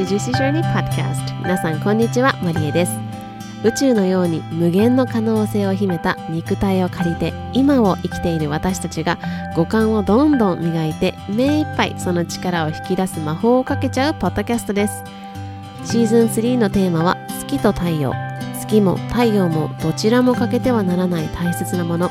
Welcome to Juicy Journey Podcast 皆さんこんにちはマリエです宇宙のように無限の可能性を秘めた肉体を借りて今を生きている私たちが五感をどんどん磨いて目いっぱいその力を引き出す魔法をかけちゃうポッドキャストですシーズン3のテーマは月と太陽月も太陽もどちらも欠けてはならない大切なもの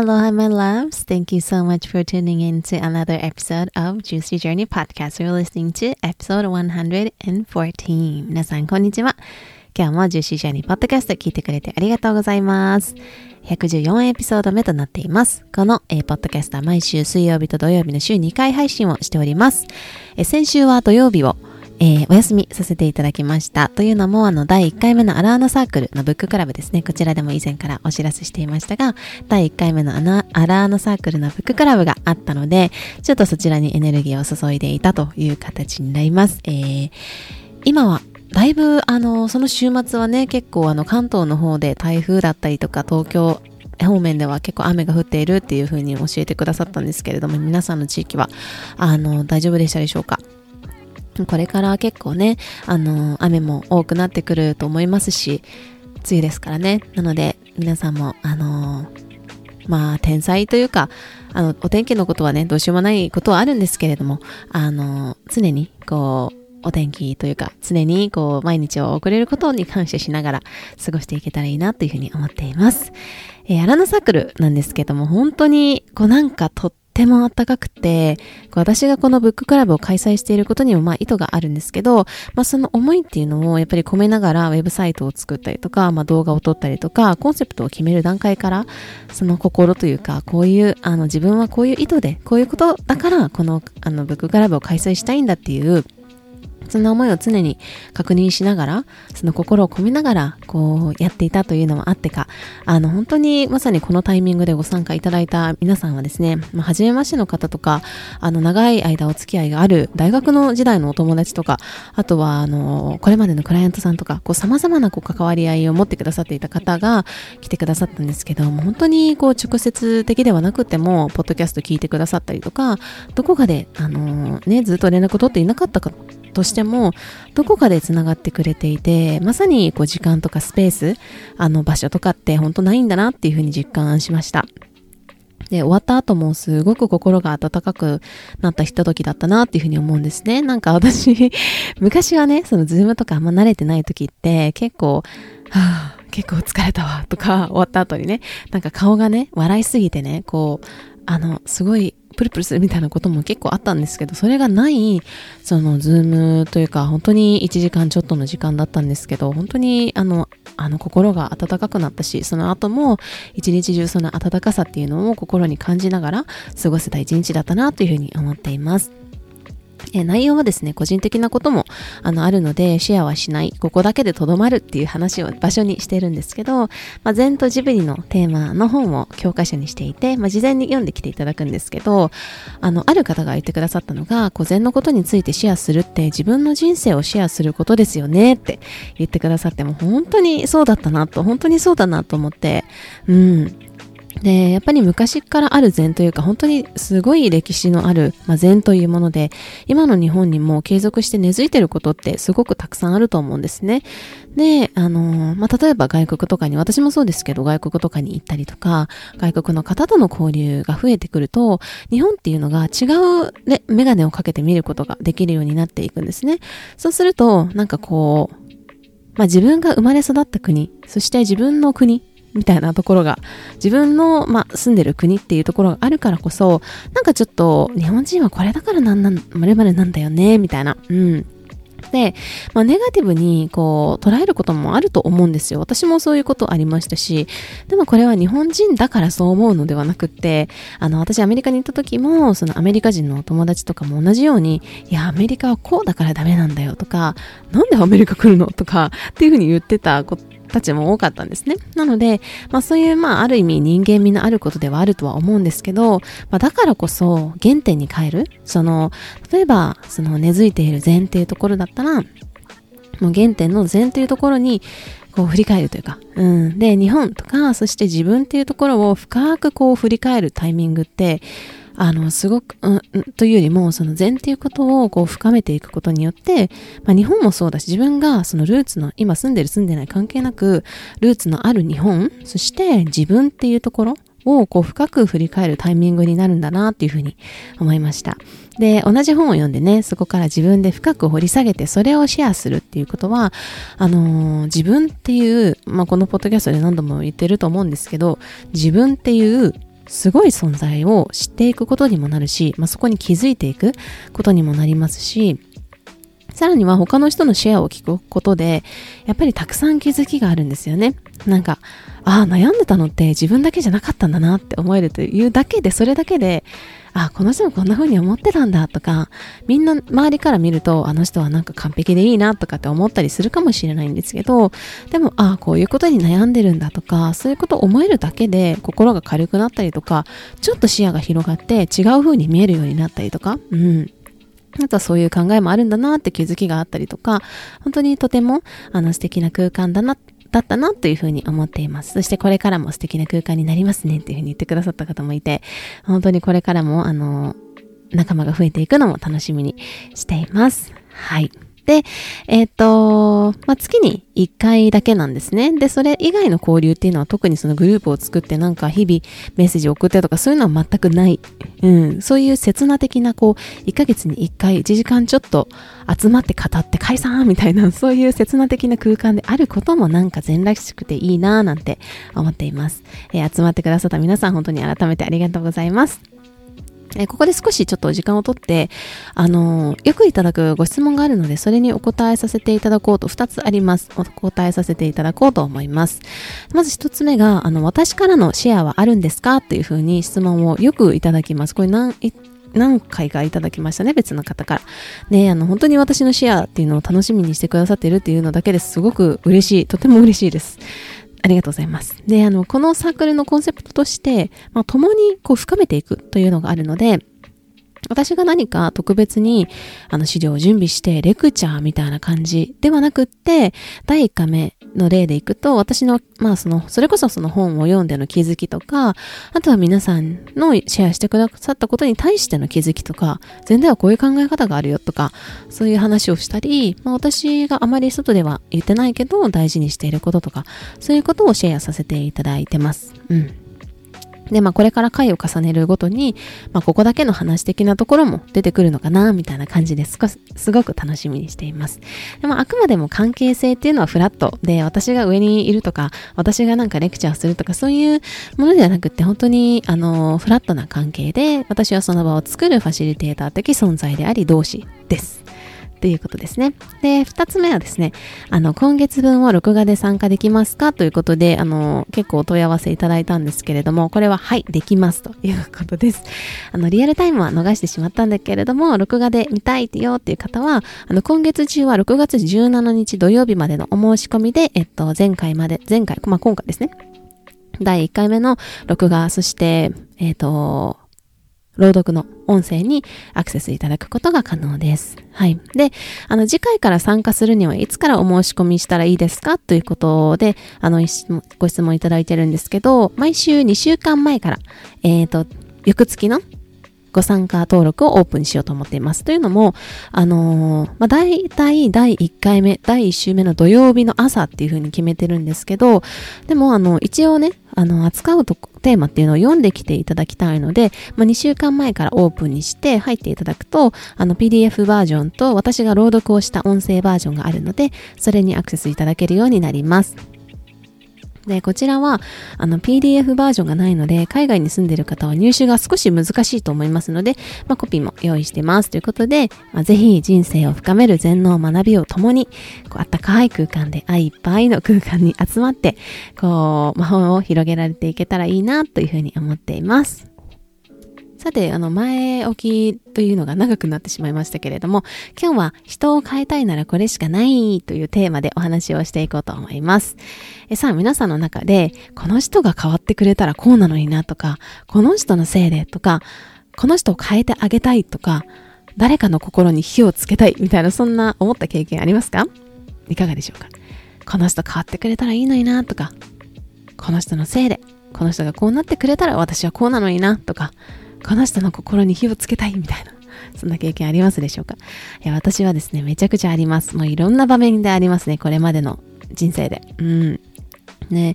Aloha, my loves. Thank you so much for tuning in to another episode of Juicy Journey Podcast. You're listening to episode 114. 皆さん、こんにちは。今日も Juicy Journey Podcast 聞いてくれてありがとうございます。114エピソード目となっています。この、えー、ポッドキャストは毎週水曜日と土曜日の週2回配信をしております。えー先週は土曜日をえーお休みさせていただきました。というのも、あの、第1回目のアラーナサークルのブッククラブですね。こちらでも以前からお知らせしていましたが、第1回目のアナアラーナサークルのブッククラブがあったので、ちょっとそちらにエネルギーを注いでいたという形になります。えー今は、だいぶ、あの、その週末はね、結構あの、関東の方で台風だったりとか、東京、方面では結構雨が降っているっていう風に教えてくださったんですけれども、皆さんの地域は、あの、大丈夫でしたでしょうか？これから結構ね、あの、雨も多くなってくると思いますし、梅雨ですからね。なので、皆さんも、あの、まあ、天才というか、あの、お天気のことはね、どうしようもないことはあるんですけれども、あの、常に、こう、お天気というか、常に、こう、毎日を送れることに感謝しながら過ごしていけたらいいなというふうに思っています。えーアラナサークルなんですけども、本当に、こう、なんかとっってもあったかくて、私がこのブッククラブを開催していることにもまあ意図があるんですけど、まあその思いっていうのをやっぱり込めながらウェブサイトを作ったりとか、まあ動画を撮ったりとか、コンセプトを決める段階から、その心というか、こういう、あの自分はこういう意図で、こういうことだから、このあのブッククラブを開催したいんだっていう、そんな思いを常に確認しながら、その心を込めながら、こう、やっていたというのもあってか、あの、本当にまさにこのタイミングでご参加いただいた皆さんはですね、まあ、初めましての方とか、あの、長い間お付き合いがある大学の時代のお友達とか、あとは、あの、これまでのクライアントさんとか、こう、様々なこう関わり合いを持ってくださっていた方が来てくださったんですけど、本当にこう、直接的ではなくても、ポッドキャスト聞いてくださったりとか、どこかで、あの、ね、ずっと連絡取っていなかったかとしても、どこかで繋がってくれていて、まさにこう時間とかスペース、あの場所とかって本当ないんだなっていうふうに実感しました。で、終わった後もすごく心が温かくなったひとときだったなっていうふうに思うんですね。なんか私、昔はね、その Zoom とかあんま慣れてない時って結構、はぁ、結構疲れたわとか終わった後にね、なんか顔がね、笑いすぎてね、こう、あの、すごいプルプルするみたいなことも結構あったんですけど、それがない、その、 Zoom というか、本当に1時間ちょっとの時間だったんですけど、本当に、あの、あの、心が温かくなったし、その後も、一日中その温かさっていうのを心に感じながら過ごせた一日だったなというふうに思っています。え内容はですね、個人的なこともあのあるので、シェアはしない、ここだけでとどまるっていう話を場所にしてるんですけど、まあ、禅とジブリのテーマの本を教科書にしていて、まあ、事前に読んできていただくんですけど、あの、ある方が言ってくださったのが、こう禅のことについてシェアするって自分の人生をシェアすることですよねって言ってくださっても、本当にそうだったなと、本当にそうだなと思って、うん。で、やっぱり昔からある禅というか、本当にすごい歴史のある、まあ、禅というもので、今の日本にも継続して根付いてることってすごくたくさんあると思うんですね。で、あの、まあ、例えば外国とかに、私もそうですけど、外国とかに行ったりとか、外国の方との交流が増えてくると、日本っていうのが違うねメガネをかけて見ることができるようになっていくんですね。そうすると、なんかこう、まあ、自分が生まれ育った国、そして自分の国みたいなところが、自分の、まあ、住んでる国っていうところがあるからこそ、なんかちょっと、日本人はこれだからなんなん、まるまるなんだよね、みたいな。うん。で、まあ、ネガティブにこう捉えることもあると思うんですよ。私もそういうことありましたし、でもこれは日本人だからそう思うのではなくって、あの、私アメリカに行った時も、そのアメリカ人のお友達とかも同じように、いや、アメリカはこうだからダメなんだよとか、なんでアメリカ来るのとか、っていうふうに言ってたことたちも多かったんですね。なので、まあそういう、まあある意味人間味のあることではあるとは思うんですけど、まあだからこそ原点に変える。その、例えば、その根付いている禅っていうところだったら、もう原点の禅というところに、こう振り返るというか、うん。で、日本とか、そして自分っていうところを深くこう振り返るタイミングって、あの、すごく、うん、というよりも、その禅っていうことをこう深めていくことによって、まあ日本もそうだし、自分がそのルーツの、今住んでる住んでない関係なく、ルーツのある日本、そして自分っていうところをこう深く振り返るタイミングになるんだなっていうふうに思いました。で、同じ本を読んでね、そこから自分で深く掘り下げて、それをシェアするっていうことは、あのー、自分っていう、まあ、このポッドキャストで何度も言ってると思うんですけど、自分っていうすごい存在を知っていくことにもなるし、まあ、そこに気づいていくことにもなりますし、さらには他の人のシェアを聞くことで、やっぱりたくさん気づきがあるんですよね。なんか、ああ、悩んでたのって自分だけじゃなかったんだなって思えるというだけで、それだけで、あ、この人もこんな風に思ってたんだとか、みんな周りから見ると、あの人はなんか完璧でいいなとかって思ったりするかもしれないんですけど、でも、あ、こういうことに悩んでるんだとか、そういうことを思えるだけで心が軽くなったりとか、ちょっと視野が広がって違う風に見えるようになったりとか、うん。あとはそういう考えもあるんだなって気づきがあったりとか、本当にとてもあの素敵な空間だなだったなというふうに思っています。そしてこれからも素敵な空間になりますねっていうふうに言ってくださった方もいて、本当にこれからもあの、仲間が増えていくのも楽しみにしています。はい。で、えっ、ー、と、まあ、月に1回だけなんですね。で、それ以外の交流っていうのは特にそのグループを作ってなんか日々メッセージを送ってとかそういうのは全くない。うん。そういう刹那的なこう、1ヶ月に1回1時間ちょっと集まって語って解散みたいな、そういう刹那的な空間であることもなんか善らしくていいなぁなんて思っています。えー、集まってくださった皆さん本当に改めてありがとうございます。えここで少しちょっと時間をとって、あの、よくいただくご質問があるので、それにお答えさせていただこうと、二つあります。お答えさせていただこうと思います。まず一つ目が、あの、私からのシェアはあるんですか？というふうに質問をよくいただきます。これ何、何回かいただきましたね、別の方から。ねあの、本当に私のシェアっていうのを楽しみにしてくださっているっていうのだけですごく嬉しい。とても嬉しいです。ありがとうございます。で、あの、このサークルのコンセプトとして、まあ、共にこう深めていくというのがあるので、私が何か特別にあの資料を準備してレクチャーみたいな感じではなくって、第1回目の例でいくと、私の、まあその、それこそその本を読んでの気づきとか、あとは皆さんのシェアしてくださったことに対しての気づきとか、全然はこういう考え方があるよとか、そういう話をしたり、まあ私があまり外では言ってないけど大事にしていることとか、そういうことをシェアさせていただいてます。うん。で、まあこれから回を重ねるごとに、まあここだけの話的なところも出てくるのかな、みたいな感じですすごく楽しみにしています。でもあくまでも関係性っていうのはフラットで、私が上にいるとか、私がなんかレクチャーするとか、そういうものではなくって、本当に、あの、フラットな関係で、私はその場を作るファシリテーター的存在であり、同志です。ということですね。で、二つ目はですね、あの、今月分を録画で参加できますか？ということで、あの、結構お問い合わせいただいたんですけれども、これははい、できますということです。あの、リアルタイムは逃してしまったんだけれども、録画で見たいよっていう方は、あの、今月中は6月17日土曜日までのお申し込みで、えっと、前回まで、前回、まあ、今回ですね。第1回目の録画、そして、えっ、と、朗読の音声にアクセスいただくことが可能です。はい。で、あの、次回から参加するにはいつからお申し込みしたらいいですかということで、あの、ご質問いただいてるんですけど、毎週2週間前から、えっ、ー、と、翌月のご参加登録をオープンしようと思っています。というのも、あのー、まあ、大体第1回目、第1週目の土曜日の朝っていう風に決めてるんですけど、でも、あの、一応ね、あの、扱うとテーマっていうのを読んできていただきたいので、まあ、2週間前からオープンにして入っていただくと、あの PDF バージョンと私が朗読をした音声バージョンがあるので、それにアクセスいただけるようになります。で、こちらは、あの、PDF バージョンがないので、海外に住んでる方は入手が少し難しいと思いますので、まあ、コピーも用意してます。ということで、まあ、ぜひ人生を深める全能学びを共に、こう、あったかい空間で愛いっぱいの空間に集まって、こう、魔法を広げられていけたらいいな、というふうに思っています。さて、あの、前置きというのが長くなってしまいましたけれども、今日は人を変えたいならこれしかないというテーマでお話をしていこうと思います。えさあ、皆さんの中で、この人が変わってくれたらこうなのになとか、この人のせいでとか、この人を変えてあげたいとか、誰かの心に火をつけたいみたいな、そんな思った経験ありますか？いかがでしょうか？この人変わってくれたらいいのになとか、この人のせいで、この人がこうなってくれたら私はこうなのになとか、この人の心に火をつけたいみたいな。そんな経験ありますでしょうか？いや私はですね、めちゃくちゃあります。もういろんな場面でありますね。これまでの人生で。うん。ね、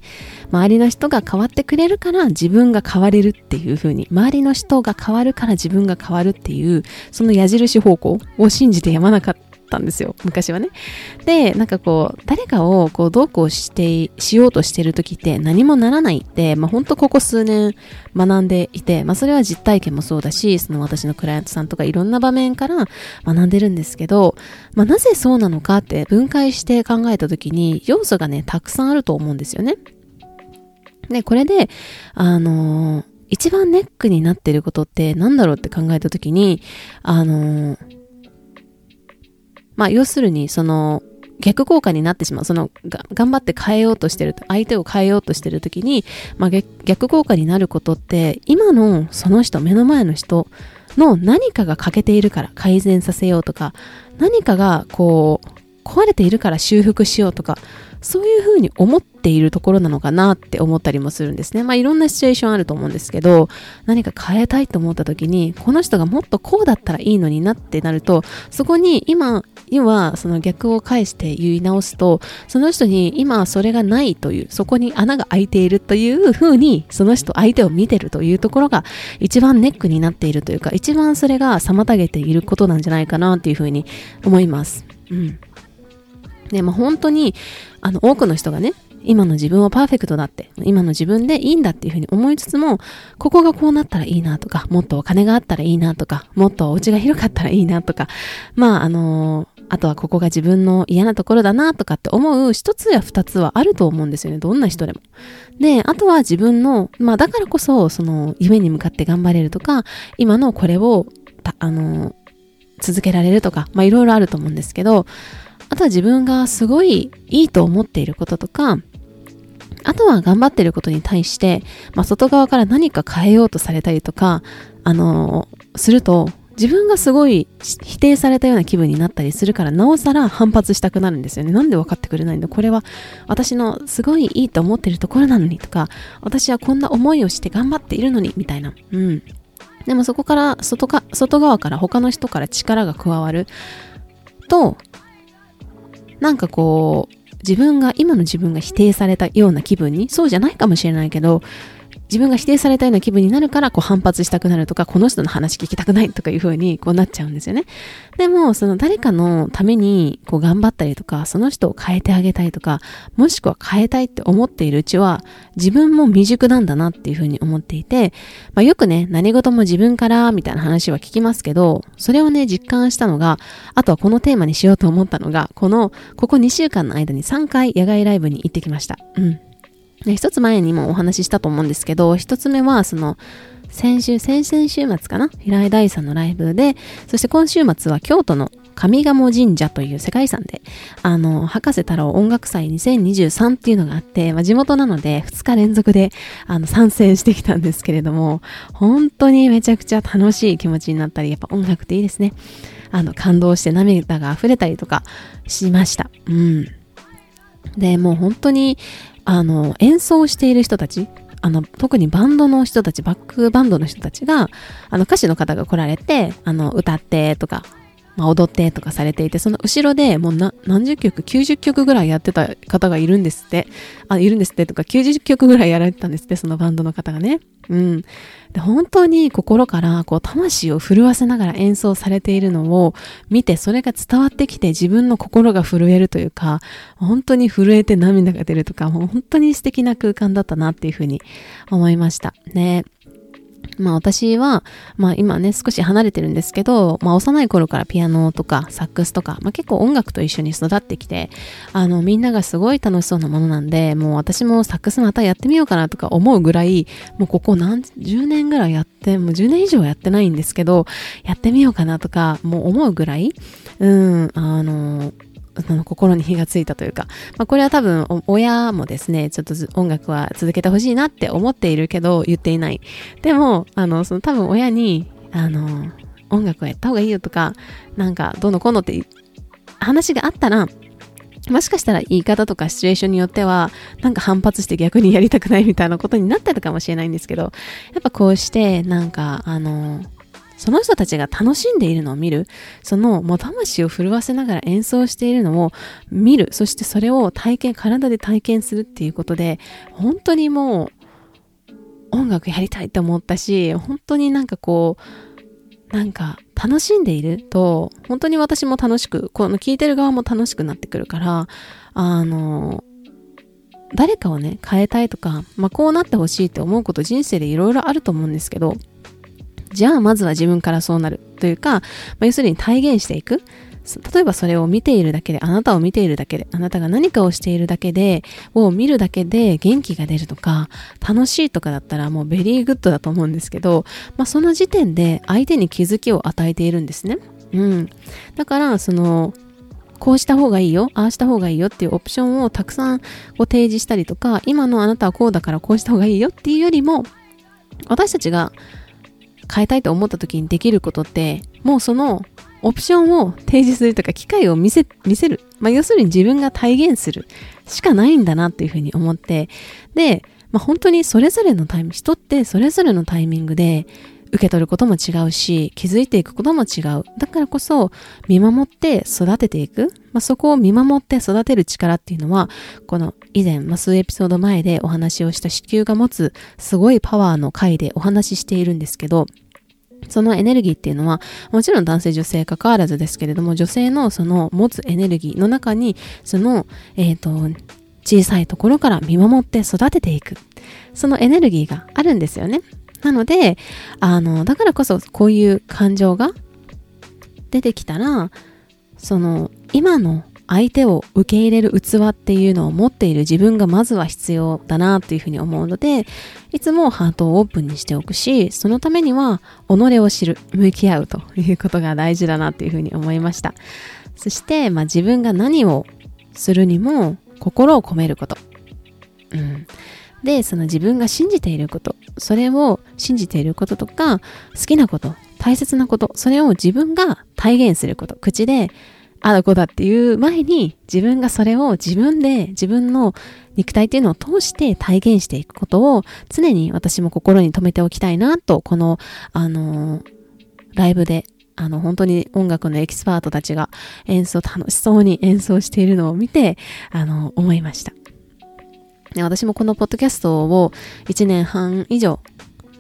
周りの人が変わってくれるから自分が変われるっていう風に、周りの人が変わるから自分が変わるっていう、その矢印方向を信じてやまなかっったんですよ昔はね。でなんかこう誰かをこうどうこうしてしようとしてる時って何もならないって、まあ、ほんとここ数年学んでいて、まあ、それは実体験もそうだしその私のクライアントさんとかいろんな場面から学んでるんですけど、まあ、なぜそうなのかって分解して考えた時に要素がねたくさんあると思うんですよね。でこれであのー一番ネックになってることって何だろうって考えたときに、あのー、まあ、要するに、その、逆効果になってしまう。その、頑張って変えようとしてる、相手を変えようとしてる時に、まあ、逆効果になることって、今のその人、目の前の人の何かが欠けているから改善させようとか、何かがこう、壊れているから修復しようとか、そういうふうに思っているところなのかなって思ったりもするんですね。まあいろんなシチュエーションあると思うんですけど、何か変えたいと思った時に、この人がもっとこうだったらいいのになってなると、そこに今、今その逆を返して言い直すと、その人に今それがないという、そこに穴が開いているというふうに、その人相手を見てるというところが一番ネックになっているというか、一番それが妨げていることなんじゃないかなっていうふうに思います。うん。ね、まあ、本当に、あの、多くの人がね、今の自分はパーフェクトだって、今の自分でいいんだっていうふうに思いつつも、ここがこうなったらいいなとか、もっとお金があったらいいなとか、もっとお家が広かったらいいなとか、まあ、あのー、あとはここが自分の嫌なところだなとかって思う一つや二つはあると思うんですよね。どんな人でも。で、あとは自分の、まあだからこそ、その夢に向かって頑張れるとか、今のこれを、あのー、続けられるとか、まあいろいろあると思うんですけど、あとは自分がすごいいいと思っていることとか、あとは頑張っていることに対して、まあ、外側から何か変えようとされたりとか、あのー、すると、自分がすごい否定されたような気分になったりするから、なおさら反発したくなるんですよね。なんで分かってくれないんだ？これは私のすごいいいと思っているところなのにとか、私はこんな思いをして頑張っているのにみたいな。うん。でもそこから外か、外側から他の人から力が加わると、なんかこう、自分が、今の自分が否定されたような気分に、そうじゃないかもしれないけど、自分が否定されたような気分になるから、こう反発したくなるとか、この人の話聞きたくないとかいう風にこうなっちゃうんですよね。でも、その誰かのためにこう頑張ったりとか、その人を変えてあげたいとか、もしくは変えたいって思っているうちは、自分も未熟なんだなっていう風に思っていて、まあ、よくね、何事も自分からみたいな話は聞きますけど、それをね、実感したのが、あとはこのテーマにしようと思ったのが、この、ここ2週間の間に3回野外ライブに行ってきました。うん。一つ前にもお話ししたと思うんですけど、一つ目は、その、先週、先々週末かな？平井大さんのライブで、そして今週末は京都の上賀茂神社という世界遺産で、あの、博士太郎音楽祭2023っていうのがあって、まあ、地元なので2日連続で、あの、参戦してきたんですけれども、本当にめちゃくちゃ楽しい気持ちになったり、やっぱ音楽っていいですね。あの、感動して涙が溢れたりとかしました。うん。で、もう本当に、あの、演奏している人たち、あの、特にバンドの人たち、バックバンドの人たちが、あの、歌手の方が来られて、あの、歌ってとか、まあ、踊ってとかされていて、その後ろでもう何十曲、90曲ぐらいやってた方がいるんですって。あ、いるんですってとか、90曲ぐらいやられてたんですって、そのバンドの方がね。うん。で、本当に心から、こう、魂を震わせながら演奏されているのを見て、それが伝わってきて自分の心が震えるというか、本当に震えて涙が出るとか、もう本当に素敵な空間だったなっていうふうに思いました。ね。まあ私は、まあ今ね、少し離れてるんですけど、まあ幼い頃からピアノとかサックスとか、まあ結構音楽と一緒に育ってきて、あのみんながすごい楽しそうなものなんで、もう私もサックスまたやってみようかなとか思うぐらい、もうここ何十年ぐらいやって、もう10年以上やってないんですけど、やってみようかなとか、もう思うぐらい、うん、あの、心に火がついたというか、まあ、これは多分親もですね、ちょっと音楽は続けてほしいなって思っているけど言っていない。でも、あの、その多分親に、あの、音楽をやった方がいいよとか、なんかどうのこうのって話があったら、もしかしたら言い方とかシチュエーションによっては、なんか反発して逆にやりたくないみたいなことになってたかもしれないんですけど、やっぱこうして、なんか、あの、その人たちが楽しんでいるのを見る、そのもう魂を震わせながら演奏しているのを見る、そしてそれを体験、体で体験するっていうことで、本当にもう音楽やりたいって思ったし、本当になんかこう、なんか楽しんでいると、本当に私も楽しく、この聞いてる側も楽しくなってくるから、あの、誰かをね、変えたいとか、まあ、こうなってほしいって思うこと人生でいろいろあると思うんですけど、じゃあまずは自分からそうなるというか、まあ、要するに体現していく。例えばそれを見ているだけで、あなたを見ているだけで、あなたが何かをしているだけで、を見るだけで元気が出るとか、楽しいとかだったらもう very good だと思うんですけど、まあその時点で相手に気づきを与えているんですね。うん。だから、その、こうした方がいいよ、ああした方がいいよっていうオプションをたくさんご提示したりとか、今のあなたはこうだからこうした方がいいよっていうよりも、私たちが変えたいと思った時にできることって、もうそのオプションを提示するとか機会を見せ、見せる。まあ、要するに自分が体現するしかないんだなっていうふうに思って、で、まあ、本当にそれぞれのタイミング、人ってそれぞれのタイミングで受け取ることも違うし、気づいていくことも違う。だからこそ、見守って育てていく。まあ、そこを見守って育てる力っていうのは、この以前、まあ、数エピソード前でお話をした子宮が持つすごいパワーの回でお話ししているんですけど、そのエネルギーっていうのは、もちろん男性女性関わらずですけれども、女性のその持つエネルギーの中に、その、えっ、ー、と、小さいところから見守って育てていく。そのエネルギーがあるんですよね。なので、あの、だからこそこういう感情が出てきたら、その、今の相手を受け入れる器っていうのを持っている自分がまずは必要だなというふうに思うので、いつもハートをオープンにしておくし、そのためには己を知る、向き合うということが大事だなというふうに思いました。そして、まあ、自分が何をするにも心を込めること。うん。で、その自分が信じていること、それを信じていることとか、好きなこと、大切なこと、それを自分が体現すること、口であだこだっていう前に自分がそれを自分で自分の肉体っていうのを通して体現していくことを常に私も心に留めておきたいなと、この、あのー、ライブであの、本当に音楽のエキスパートたちが演奏楽しそうに演奏しているのを見て、あの、思いました。私もこのポッドキャストを1年半以上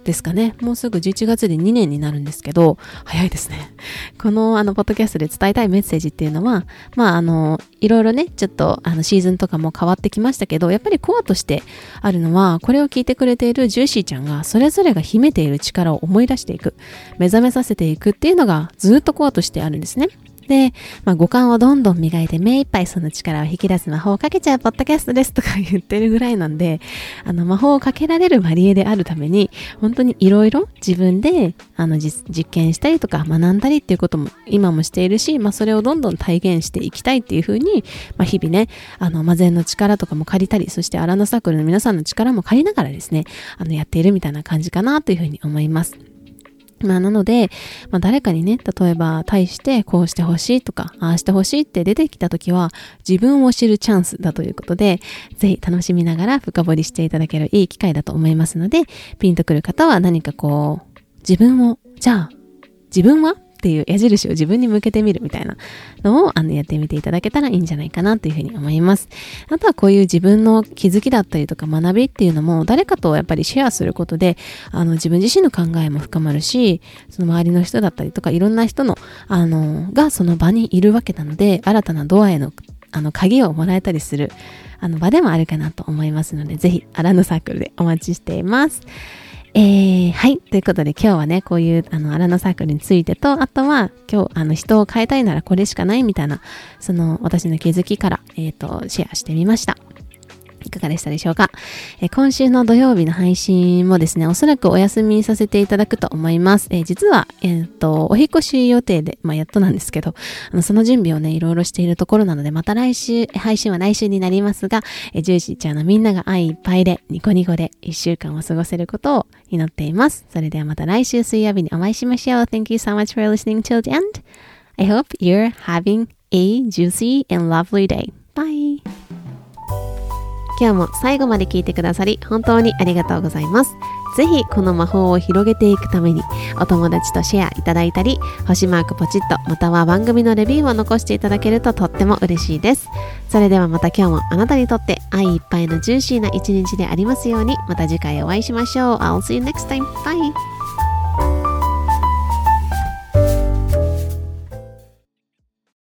ですかね。もうすぐ11月で2年になるんですけど、早いですね。この、あの、ポッドキャストで伝えたいメッセージっていうのは、まあ、あの、いろいろね、ちょっと、あの、シーズンとかも変わってきましたけど、やっぱりコアとしてあるのは、これを聞いてくれているジューシーちゃんが、それぞれが秘めている力を思い出していく、目覚めさせていくっていうのが、ずっとコアとしてあるんですね。で、まあ、五感をどんどん磨いて目いっぱいその力を引き出す魔法をかけちゃうポッドキャストですとか 言ってるぐらいなんで、あの魔法をかけられるマリエであるために、本当にいろいろ自分であの実験したりとか学んだりっていうことも今もしているし、まあ、それをどんどん体現していきたいっていうふうに、まあ、日々ね、あの、魔前の力とかも借りたり、そしてアランドサークルの皆さんの力も借りながらですね、あの、やっているみたいな感じかなというふうに思います。まあ、なので、まあ、誰かにね、例えば、対してこうしてほしいとか、ああしてほしいって出てきた時は、自分を知るチャンスだということで、ぜひ楽しみながら深掘りしていただけるいい機会だと思いますので、ピンとくる方は何かこう、自分を、じゃあ、自分はっていう矢印を自分に向けてみるみたいなのをあのやってみていただけたらいいんじゃないかなというふうに思います。あとはこういう自分の気づきだったりとか学びっていうのも誰かとやっぱりシェアすることであの自分自身の考えも深まるし、その周りの人だったりとかいろんな人のあのがその場にいるわけなので新たなドアへのあの鍵をもらえたりするあの場でもあるかなと思いますので、ぜひアランドサークルでお待ちしています。えー、はい。ということで今日はね、こういうあのアラノサークルについてと、あとは今日あの人を変えたいならこれしかないみたいな、その私の気づきから、えっ、ー、と、シェアしてみました。いかがでしたでしょうか、え今週の土曜日の配信もですね、おそらくお休みさせていただくと思います。えー、実は、えっ、と、お引越し予定で、まあ、やっとなんですけど、あのその準備をね、いろいろしているところなので、また来週、配信は来週になりますが、えー、ジューシーちゃんのみんなが愛いっぱいで、ニコニコで一週間を過ごせることを祈っています。それではまた来週水曜日にお会いしましょう。Thank you so much for listening till the end. I hope you're having a juicy and lovely day. Bye! 今日も最後まで聞いてくださり本当にありがとうございます。ぜひこの魔法を広げていくためにお友達とシェアいただいたり星マークポチッとまたは番組のレビューを残していただけるととっても嬉しいです。それではまた今日もあなたにとって愛いっぱいのジューシーな一日でありますようにまた次回お会いしましょう。I'll see you next time. Bye!